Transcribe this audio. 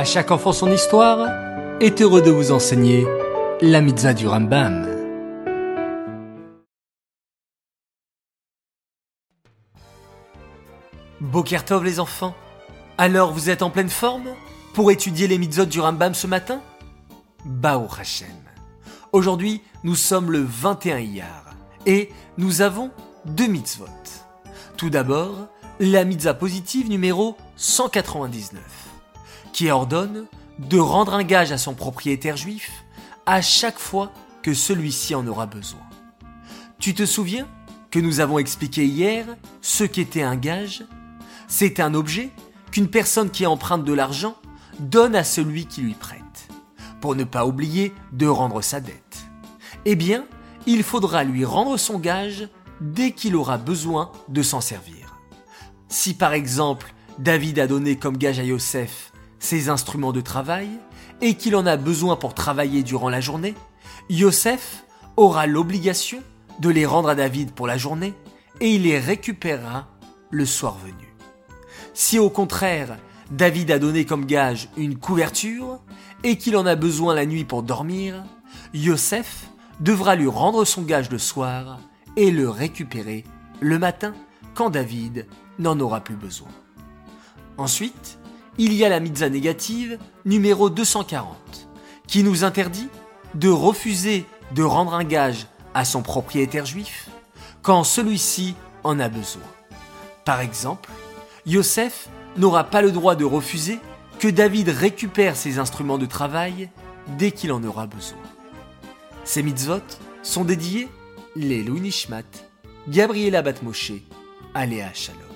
À chaque enfant son histoire est heureux de vous enseigner la mitzvah du Rambam. Bokertov les enfants, alors vous êtes en pleine forme pour étudier les mitzvot du Rambam ce matin? Bao Hashem. Aujourd'hui, nous sommes le 21 Iyar et nous avons deux mitzvot. Tout d'abord, la mitzvah positive numéro 199 ordonne de rendre un gage à son propriétaire juif à chaque fois que celui-ci en aura besoin. Tu te souviens que nous avons expliqué hier ce qu'était un gage? C'est un objet qu'une personne qui emprunte de l'argent donne à celui qui lui prête, pour ne pas oublier de rendre sa dette. Eh bien, il faudra lui rendre son gage dès qu'il aura besoin de s'en servir. Si par exemple David a donné comme gage à Yosef ses instruments de travail et qu'il en a besoin pour travailler durant la journée, Yosef aura l'obligation de les rendre à David pour la journée et il les récupérera le soir venu. Si au contraire, David a donné comme gage une couverture et qu'il en a besoin la nuit pour dormir, Yosef devra lui rendre son gage le soir et le récupérer le matin quand David n'en aura plus besoin. Ensuite, il y a la mitzvah négative numéro 240, qui nous interdit de refuser de rendre un gage à son propriétaire juif quand celui-ci en a besoin. Par exemple, Yosef n'aura pas le droit de refuser que David récupère ses instruments de travail dès qu'il en aura besoin. Ces mitzvot sont dédiés les Nishmat, Gabriela Batmoshe, Aléa Shalom.